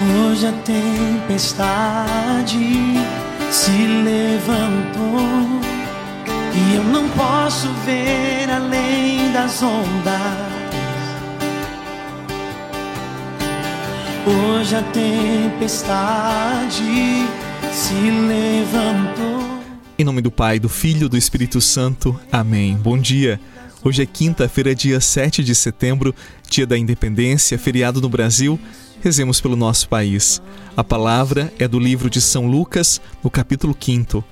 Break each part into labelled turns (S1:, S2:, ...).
S1: Hoje a tempestade se levantou e eu não posso ver além das ondas. Hoje a tempestade se levantou.
S2: Em nome do Pai, do Filho e do Espírito Santo. Amém. Bom dia. Hoje é quinta-feira, dia 7 de setembro, dia da independência, feriado no Brasil. Rezemos pelo nosso país. A palavra é do livro de São Lucas, no capítulo 5.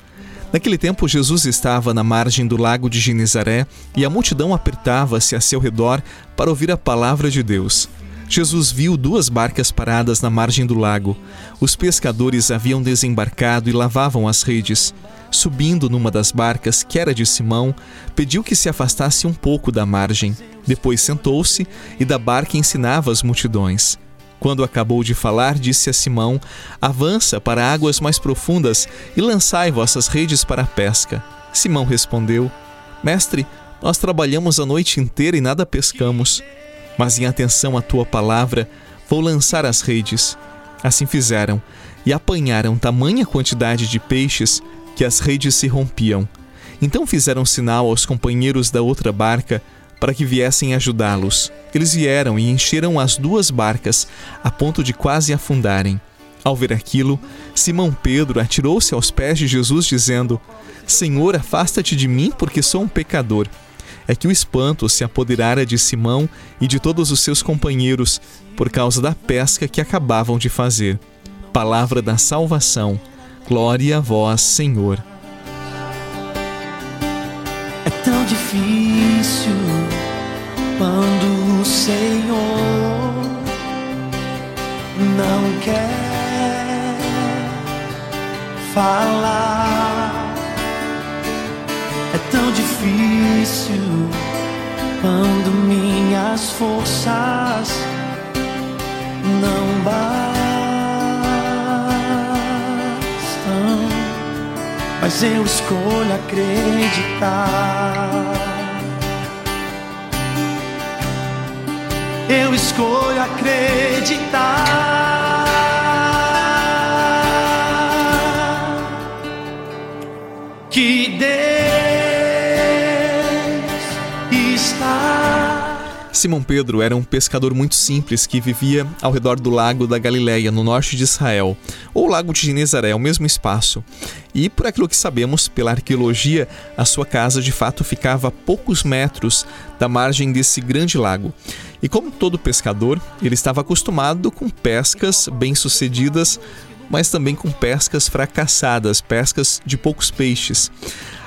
S2: Naquele tempo, Jesus estava na margem do lago de Genezaré e a multidão apertava-se a seu redor para ouvir a palavra de Deus. Jesus viu duas barcas paradas na margem do lago. Os pescadores haviam desembarcado e lavavam as redes. Subindo numa das barcas, que era de Simão, pediu que se afastasse um pouco da margem. Depois sentou-se e da barca ensinava as multidões. Quando acabou de falar, disse a Simão: Avança para águas mais profundas e lançai vossas redes para a pesca. Simão respondeu: Mestre, nós trabalhamos a noite inteira e nada pescamos mas em atenção à tua palavra, vou lançar as redes. Assim fizeram, e apanharam tamanha quantidade de peixes que as redes se rompiam. Então fizeram sinal aos companheiros da outra barca para que viessem ajudá-los. Eles vieram e encheram as duas barcas, a ponto de quase afundarem. Ao ver aquilo, Simão Pedro atirou-se aos pés de Jesus, dizendo: Senhor, afasta-te de mim, porque sou um pecador é que o espanto se apoderara de Simão e de todos os seus companheiros por causa da pesca que acabavam de fazer. Palavra da salvação. Glória a vós, Senhor.
S1: É tão difícil quando o Senhor não quer falar tão difícil quando minhas forças não bastam. Mas eu escolho acreditar. Eu escolho acreditar. que Deus
S2: Simão Pedro era um pescador muito simples que vivia ao redor do lago da Galileia, no norte de Israel, ou lago de Genezaré, o mesmo espaço. E por aquilo que sabemos pela arqueologia, a sua casa de fato ficava a poucos metros da margem desse grande lago. E como todo pescador, ele estava acostumado com pescas bem-sucedidas, mas também com pescas fracassadas, pescas de poucos peixes.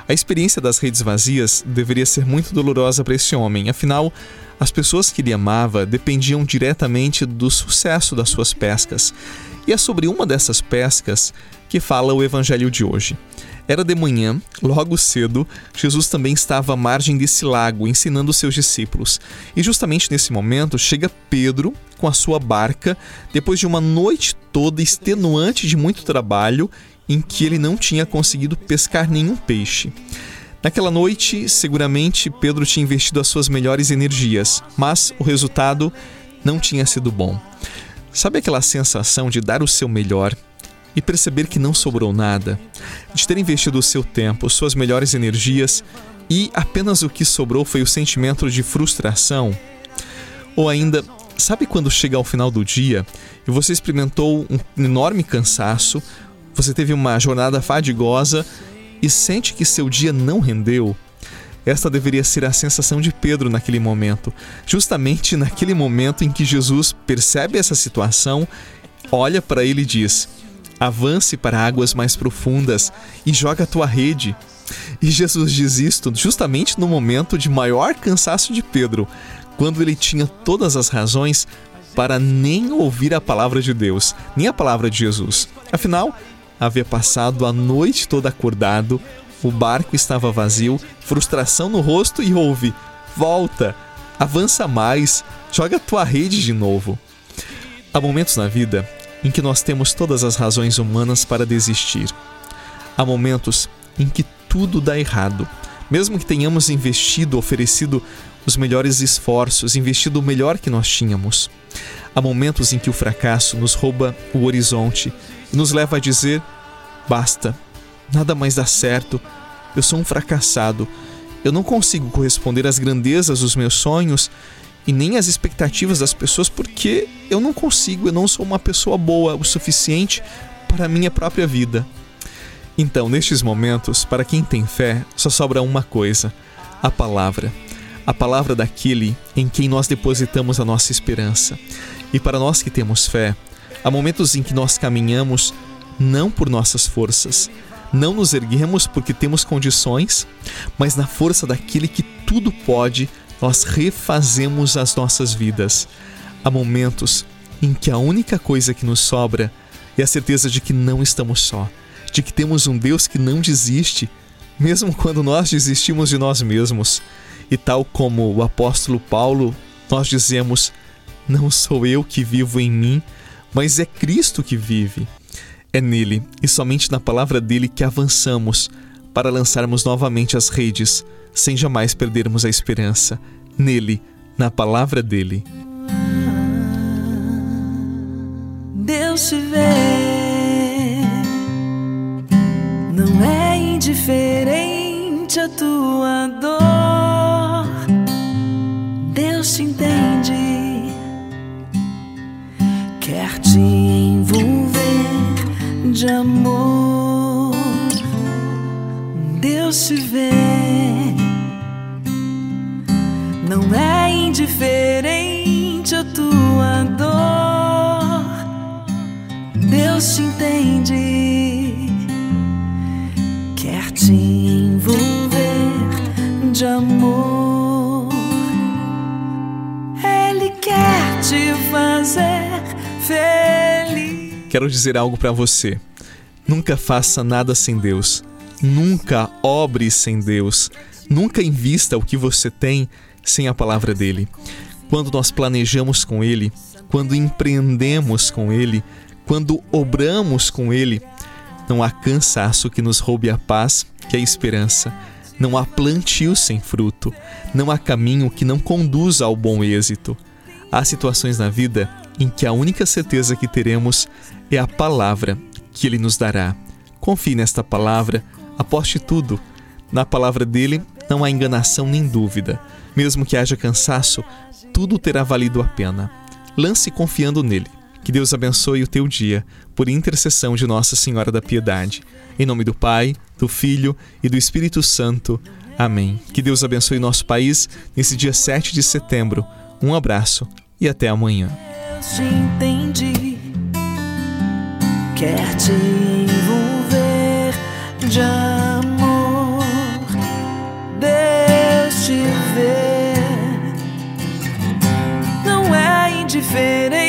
S2: A experiência das redes vazias deveria ser muito dolorosa para esse homem, afinal, as pessoas que ele amava dependiam diretamente do sucesso das suas pescas. E é sobre uma dessas pescas que fala o evangelho de hoje. Era de manhã, logo cedo, Jesus também estava à margem desse lago, ensinando seus discípulos. E justamente nesse momento chega Pedro com a sua barca, depois de uma noite toda extenuante de muito trabalho, em que ele não tinha conseguido pescar nenhum peixe. Naquela noite, seguramente Pedro tinha investido as suas melhores energias, mas o resultado não tinha sido bom. Sabe aquela sensação de dar o seu melhor e perceber que não sobrou nada? De ter investido o seu tempo, suas melhores energias e apenas o que sobrou foi o sentimento de frustração? Ou ainda, sabe quando chega ao final do dia e você experimentou um enorme cansaço, você teve uma jornada fadigosa e sente que seu dia não rendeu, esta deveria ser a sensação de Pedro naquele momento. Justamente naquele momento em que Jesus percebe essa situação, olha para ele e diz: Avance para águas mais profundas e joga a tua rede. E Jesus diz isto justamente no momento de maior cansaço de Pedro, quando ele tinha todas as razões para nem ouvir a palavra de Deus, nem a palavra de Jesus. Afinal, havia passado a noite toda acordado, o barco estava vazio, frustração no rosto e ouve: Volta, avança mais, joga tua rede de novo. Há momentos na vida em que nós temos todas as razões humanas para desistir. Há momentos em que tudo dá errado. Mesmo que tenhamos investido, oferecido os melhores esforços, investido o melhor que nós tínhamos. Há momentos em que o fracasso nos rouba o horizonte e nos leva a dizer: basta, nada mais dá certo, eu sou um fracassado, eu não consigo corresponder às grandezas dos meus sonhos e nem às expectativas das pessoas porque eu não consigo, eu não sou uma pessoa boa o suficiente para a minha própria vida. Então, nestes momentos, para quem tem fé, só sobra uma coisa: a palavra. A palavra daquele em quem nós depositamos a nossa esperança. E para nós que temos fé, há momentos em que nós caminhamos não por nossas forças, não nos erguemos porque temos condições, mas na força daquele que tudo pode, nós refazemos as nossas vidas. Há momentos em que a única coisa que nos sobra é a certeza de que não estamos só, de que temos um Deus que não desiste, mesmo quando nós desistimos de nós mesmos. E tal como o apóstolo Paulo, nós dizemos: Não sou eu que vivo em mim, mas é Cristo que vive. É nele e somente na palavra dele que avançamos para lançarmos novamente as redes, sem jamais perdermos a esperança. Nele, na palavra dele.
S3: Deus te vê, não é indiferente a tua dor. Deus te entende, quer te envolver de amor. Deus te vê, não é indiferente a tua dor. Deus te entende, quer te envolver de amor. Ele quer te fazer feliz.
S2: Quero dizer algo para você. Nunca faça nada sem Deus. Nunca obre sem Deus. Nunca invista o que você tem sem a palavra dele. Quando nós planejamos com ele, quando empreendemos com ele, quando obramos com ele, não há cansaço que nos roube a paz, que é a esperança. Não há plantio sem fruto. Não há caminho que não conduza ao bom êxito. Há situações na vida em que a única certeza que teremos é a palavra que ele nos dará. Confie nesta palavra, aposte tudo. Na palavra dele não há enganação nem dúvida. Mesmo que haja cansaço, tudo terá valido a pena. Lance confiando nele. Que Deus abençoe o teu dia, por intercessão de Nossa Senhora da Piedade. Em nome do Pai, do Filho e do Espírito Santo. Amém. Que Deus abençoe nosso país nesse dia 7 de setembro. Um abraço e até amanhã.
S3: Deus te entende, quer te envolver de te vê, não é indiferente